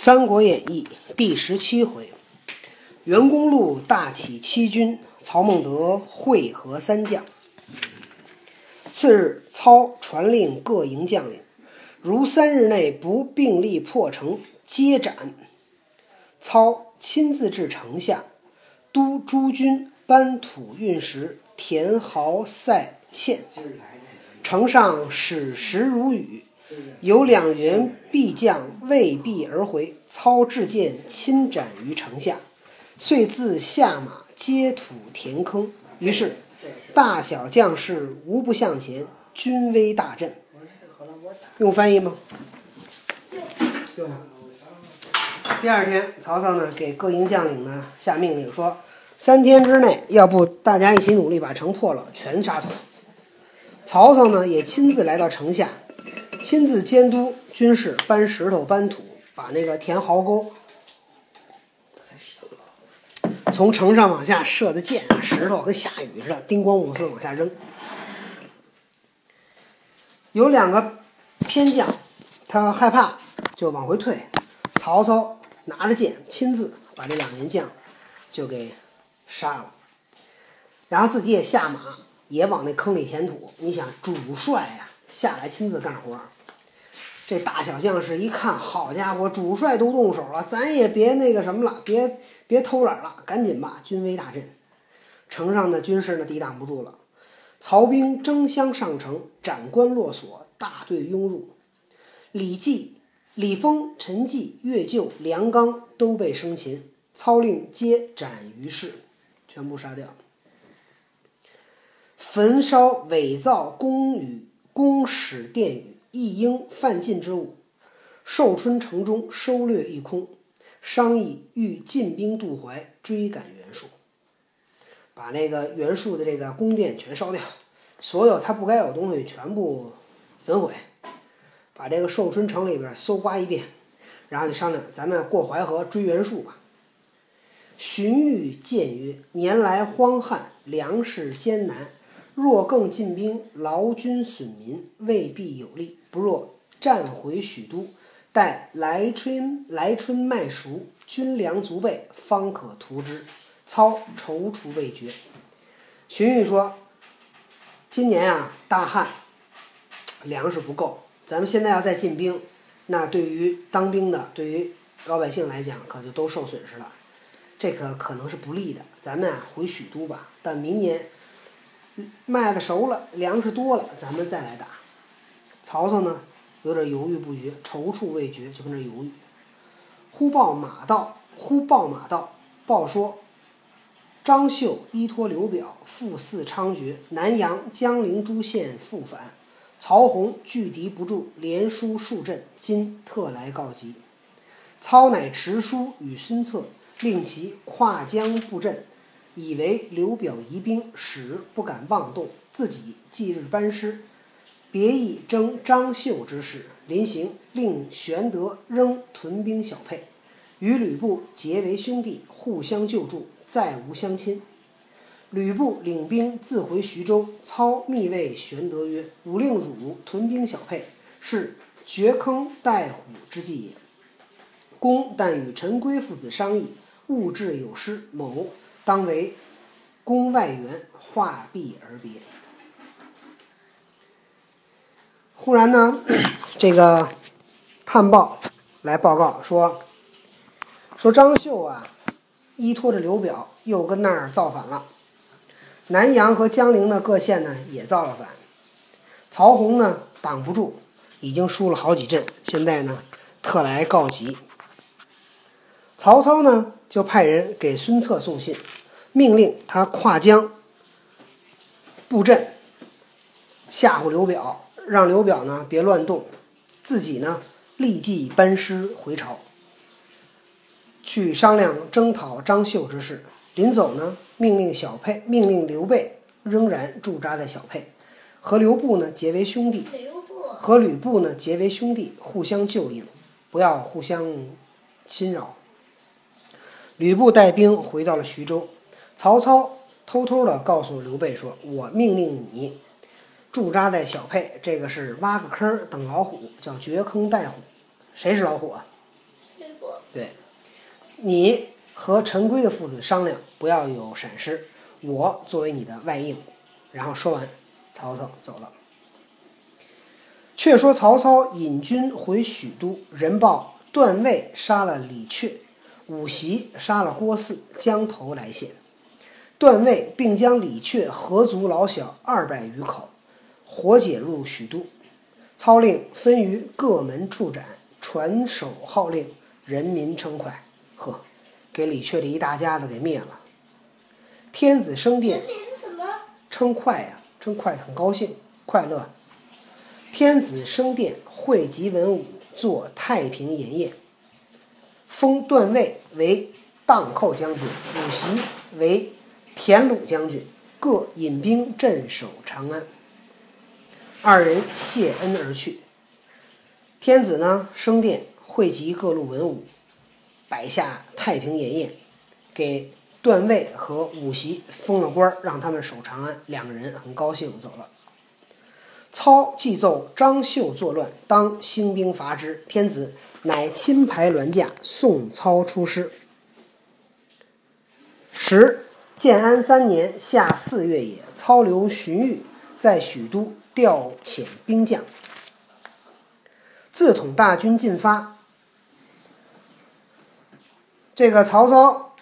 三国演义》第十七回，袁公路大起七军，曹孟德会合三将。次日，操传令各营将领，如三日内不并力破城，皆斩。操亲自至城下，督诸军搬土运石，填壕塞堑。城上矢石如雨。有两员必将未避而回，操至剑亲斩于城下，遂自下马接土填坑。于是大小将士无不向前，军威大振。用翻译吗？第二天，曹操呢给各营将领呢下命令说：三天之内，要不大家一起努力把城破了，全杀土。曹操呢也亲自来到城下。亲自监督军士搬石头、搬土，把那个填壕沟，从城上往下射的箭啊，石头跟下雨似的，叮咣五四往下扔。有两个偏将，他害怕，就往回退。曹操拿着剑，亲自把这两员将就给杀了，然后自己也下马，也往那坑里填土。你想，主帅呀！下来亲自干活，这大小将士一看，好家伙，主帅都动手了，咱也别那个什么了，别别偷懒了，赶紧吧！军威大振，城上的军士呢抵挡不住了，曹兵争相上城，斩关落锁，大队拥入。李绩、李丰、陈纪、岳就、梁刚都被生擒，操令皆斩于市，全部杀掉。焚烧伪造宫宇。宫使殿宇，一应犯禁之物，寿春城中收掠一空，商议欲进兵渡淮，追赶袁术，把那个袁术的这个宫殿全烧掉，所有他不该有的东西全部焚毁，把这个寿春城里边搜刮一遍，然后就商量，咱们过淮河追袁术吧。荀彧谏曰：“年来荒旱，粮食艰难。”若更进兵，劳军损民，未必有利。不若战回许都，待来春来春麦熟，军粮足备，方可图之。操踌躇未决。荀彧说：“今年啊，大旱，粮食不够。咱们现在要再进兵，那对于当兵的，对于老百姓来讲，可就都受损失了。这可可能是不利的。咱们啊，回许都吧。但明年。”麦子熟了，粮食多了，咱们再来打。曹操呢，有点犹豫不决，踌躇未决，就跟这犹豫。忽报马到，忽报马到，报说张绣依托刘表，复肆猖獗，南阳、江陵诸县复反，曹洪拒敌不住，连输数阵，今特来告急。操乃持书与孙策，令其跨江布阵。以为刘表疑兵，使不敢妄动，自己即日班师，别意征张绣之事。临行，令玄德仍屯兵小沛，与吕布结为兄弟，互相救助，再无相亲。吕布领兵自回徐州，操密谓玄德曰：“吾令汝屯兵小沛，是掘坑待虎之计也。公但与陈规父子商议，物质有失，某。”当为宫外援，画壁而别。忽然呢，这个探报来报告说，说张绣啊，依托着刘表，又跟那儿造反了。南阳和江陵的各县呢，也造了反。曹洪呢，挡不住，已经输了好几阵，现在呢，特来告急。曹操呢，就派人给孙策送信。命令他跨江布阵，吓唬刘表，让刘表呢别乱动，自己呢立即班师回朝，去商量征讨张绣之事。临走呢，命令小沛，命令刘备仍然驻扎在小沛，和刘布呢结为兄弟，和吕布呢结为兄弟，互相救应，不要互相侵扰。吕布带兵回到了徐州。曹操偷偷的告诉刘备说：“我命令你驻扎在小沛，这个是挖个坑等老虎，叫掘坑待虎。谁是老虎啊？对，你和陈规的父子商量，不要有闪失，我作为你的外应。然后说完，曹操走了。却说曹操引军回许都，人报段位杀了李榷，武袭杀了郭汜，将头来献。段位并将李榷合族老小二百余口，活解入许都。操令分于各门处斩，传首号令，人民称快。呵，给李榷这一大家子给灭了。天子升殿，称快呀，称快，很高兴，快乐。天子升殿，汇集文武，作太平筵宴。封段位为荡寇将军，武袭为田鲁将军，各引兵镇守长安。二人谢恩而去。天子呢，升殿，汇集各路文武，摆下太平筵宴，给段位和武席封了官，让他们守长安。两个人很高兴，走了。操既奏张绣作乱，当兴兵伐之。天子乃亲排銮驾，送操出师。时建安三年夏四月也，操留荀彧在许都，调遣兵将，自统大军进发。这个曹操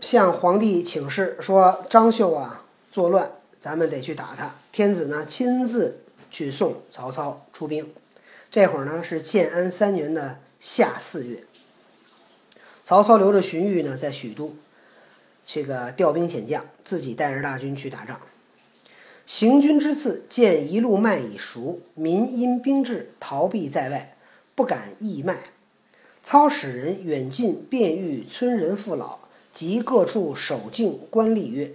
向皇帝请示说：“张绣啊，作乱，咱们得去打他。”天子呢，亲自。去送曹操出兵，这会儿呢是建安三年的夏四月。曹操留着荀彧呢在许都，这个调兵遣将，自己带着大军去打仗。行军之次，见一路麦已熟，民因兵至，逃避在外，不敢易麦。操使人远近便遇村人父老及各处守境官吏曰：“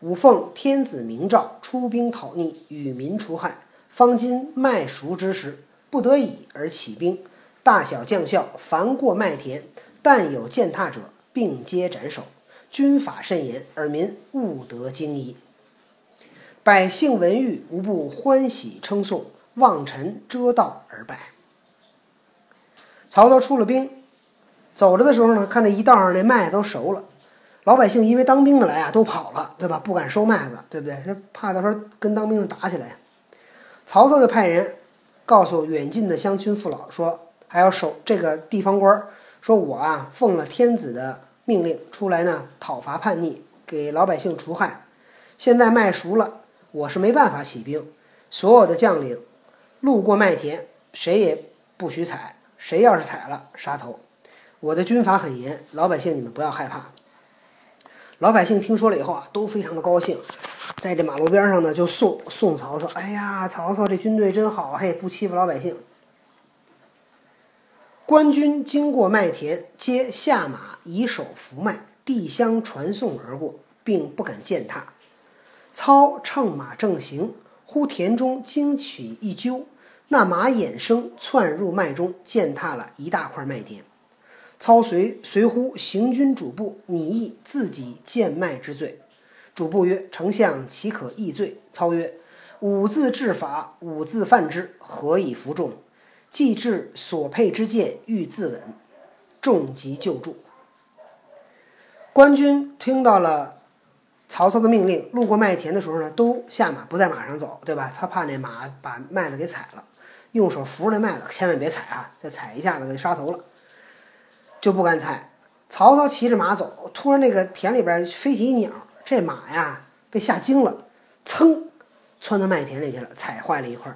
吾奉天子明诏，出兵讨逆，与民除害。”方今麦熟之时，不得已而起兵，大小将校凡过麦田，但有践踏者，并皆斩首。军法甚严，尔民务得惊疑。百姓闻谕，无不欢喜称颂，望尘遮道而拜。曹操出了兵，走着的时候呢，看这一道上那麦都熟了，老百姓因为当兵的来啊，都跑了，对吧？不敢收麦子，对不对？这怕到时候跟当兵的打起来。曹操就派人告诉远近的乡亲父老说：“还要守这个地方官儿，说我啊奉了天子的命令出来呢，讨伐叛逆，给老百姓除害。现在麦熟了，我是没办法起兵。所有的将领路过麦田，谁也不许踩，谁要是踩了，杀头。我的军法很严，老百姓你们不要害怕。”老百姓听说了以后啊，都非常的高兴。在这马路边上呢，就送送曹操。哎呀，曹操这军队真好，嘿，不欺负老百姓。官军经过麦田，皆下马以手扶麦，递香传送而过，并不敢践踏。操乘马正行，忽田中惊起一揪，那马眼生窜入麦中，践踏了一大块麦田。操随随呼行军主簿，拟议自己贱麦之罪。主簿曰：“丞相岂可议罪？”操曰：“吾自治法，吾自犯之，何以服众？既至所佩之剑，欲自刎，众即救助。官军听到了曹操的命令，路过麦田的时候呢，都下马，不在马上走，对吧？他怕那马把麦子给踩了，用手扶着那麦子，千万别踩啊！再踩一下子，给杀头了，就不敢踩。曹操骑着马走，突然那个田里边飞起一鸟。这马呀，被吓惊了，噌，窜到麦田里去了，踩坏了一块。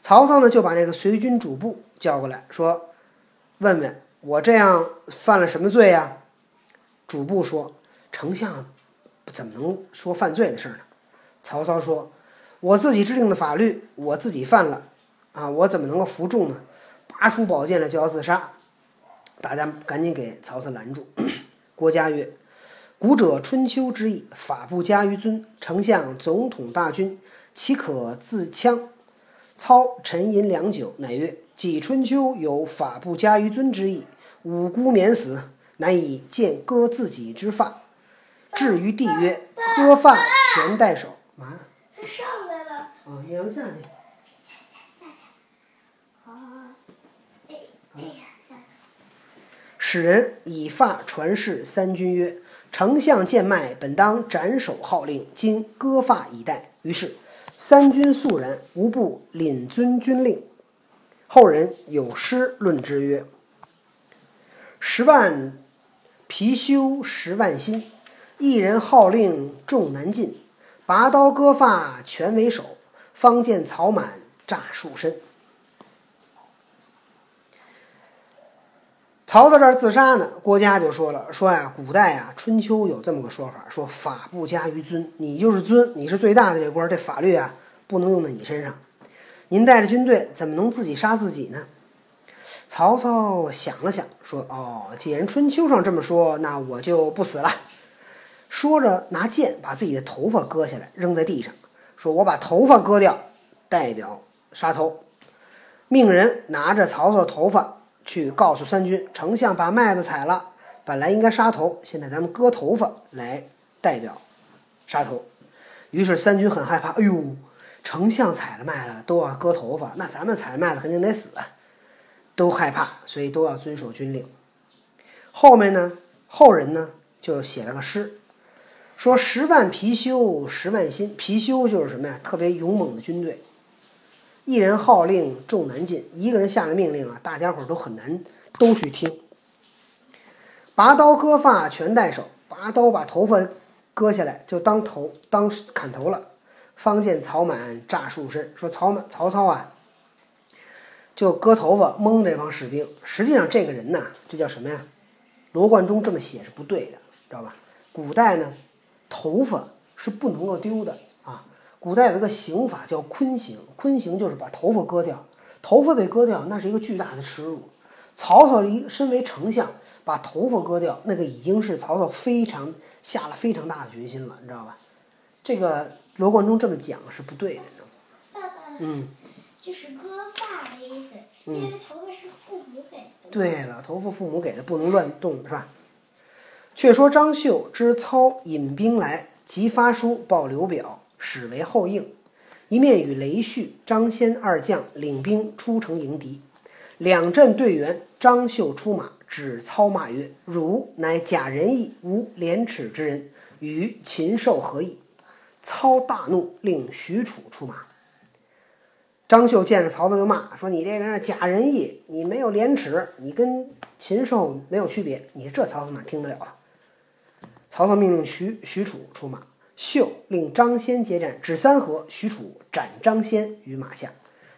曹操呢，就把那个随军主簿叫过来，说：“问问我这样犯了什么罪呀？”主簿说：“丞相怎么能说犯罪的事呢？”曹操说：“我自己制定的法律，我自己犯了，啊，我怎么能够服众呢？”拔出宝剑来就要自杀，大家赶紧给曹操拦住。郭嘉曰。古者春秋之意，法不加于尊。丞相总统大军，岂可自戕？操沉吟良久，乃曰：“己春秋有法不加于尊之意，吾姑免死，难以见割自己之发。至于帝曰：‘割发全代首。’嘛？他上来了。啊，你让他下去。下下下去。好。哎哎呀，下去。使人以发传示三军曰：“丞相见脉，本当斩首号令，今割发以待。”于是三军肃然，无不领遵军令。后人有诗论之曰：“十万貔貅十万心，一人号令众难尽。拔刀割发全为首，方见草满诈树身。”曹操这儿自杀呢，郭嘉就说了：“说呀，古代呀，春秋有这么个说法，说法不加于尊，你就是尊，你是最大的这官，这法律啊不能用在你身上。您带着军队怎么能自己杀自己呢？”曹操想了想，说：“哦，既然春秋上这么说，那我就不死了。”说着，拿剑把自己的头发割下来，扔在地上，说：“我把头发割掉，代表杀头。”命人拿着曹操的头发。去告诉三军，丞相把麦子采了，本来应该杀头，现在咱们割头发来代表杀头。于是三军很害怕，哎呦，丞相采了麦子都要割头发，那咱们采麦子肯定得死啊，都害怕，所以都要遵守军令。后面呢，后人呢就写了个诗，说十万貔貅十万心，貔貅就是什么呀？特别勇猛的军队。一人号令众难进，一个人下了命令啊，大家伙都很难都去听。拔刀割发全带手，拔刀把头发割下来就当头当砍头了。方见曹满诈树身，说曹满曹操啊，就割头发蒙这帮士兵。实际上这个人呐，这叫什么呀？罗贯中这么写是不对的，知道吧？古代呢，头发是不能够丢的啊。古代有一个刑法叫坤刑，坤刑就是把头发割掉，头发被割掉，那是一个巨大的耻辱。曹操一身为丞相，把头发割掉，那个已经是曹操非常下了非常大的决心了，你知道吧？这个罗贯中这么讲是不对的。爸爸，嗯，就是割发的意思，因为头发是父母给的。对了，头发父母给的，不能乱动，是吧？却说张绣知操引兵来，即发书报刘表。使为后应，一面与雷旭、张先二将领兵出城迎敌。两阵队员，张绣出马，指操骂曰：“汝乃假仁义、无廉耻之人，与禽兽何异？”操大怒，令许褚出马。张绣见着曹操就骂说：“你这个人假仁义，你没有廉耻，你跟禽兽没有区别。你这曹操哪听得了啊？”曹操命令许许褚出马。秀令张先接战，指三合，许褚斩张先于马下，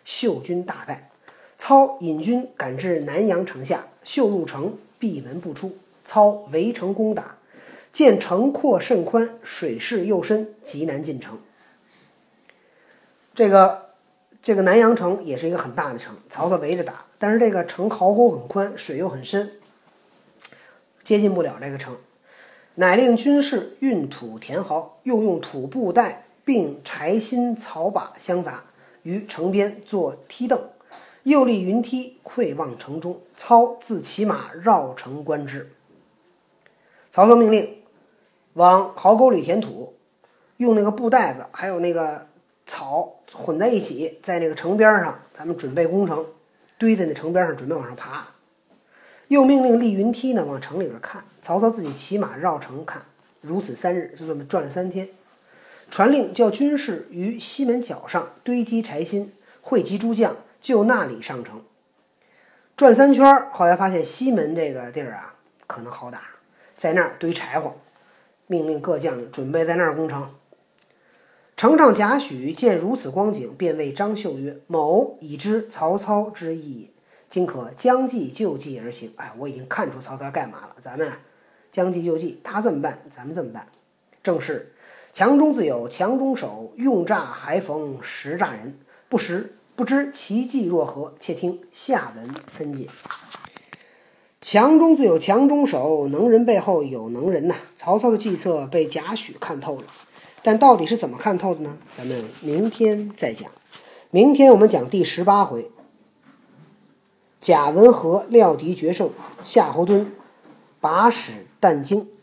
秀军大败。操引军赶至南阳城下，秀入城，闭门不出。操围城攻打，见城阔甚宽，水势又深，极难进城。这个这个南阳城也是一个很大的城，曹操围着打，但是这个城壕沟很宽，水又很深，接近不了这个城。乃令军士运土填壕，又用土布袋并柴薪草把相杂，于城边作梯凳，又立云梯窥望城中。操自骑马绕城观之。曹操命令往壕沟里填土，用那个布袋子还有那个草混在一起，在那个城边上，咱们准备攻城，堆在那城边上，准备往上爬。又命令立云梯呢，往城里边看。曹操自己骑马绕城看，如此三日，就这么转了三天。传令叫军士于西门角上堆积柴薪，汇集诸将，就那里上城。转三圈，后来发现西门这个地儿啊，可能好打，在那儿堆柴火。命令各将领准备在那儿攻城。城上贾诩见如此光景，便谓张绣曰：“某已知曹操之意。”今可将计就计而行。哎，我已经看出曹操干嘛了。咱们将计就计，他这么办，咱们这么办。正是强中自有强中手，用诈还逢实诈人。不识不知其计若何？且听下文分解。强中自有强中手，能人背后有能人呐。曹操的计策被贾诩看透了，但到底是怎么看透的呢？咱们明天再讲。明天我们讲第十八回。贾文和料敌决胜，夏侯惇把使胆经。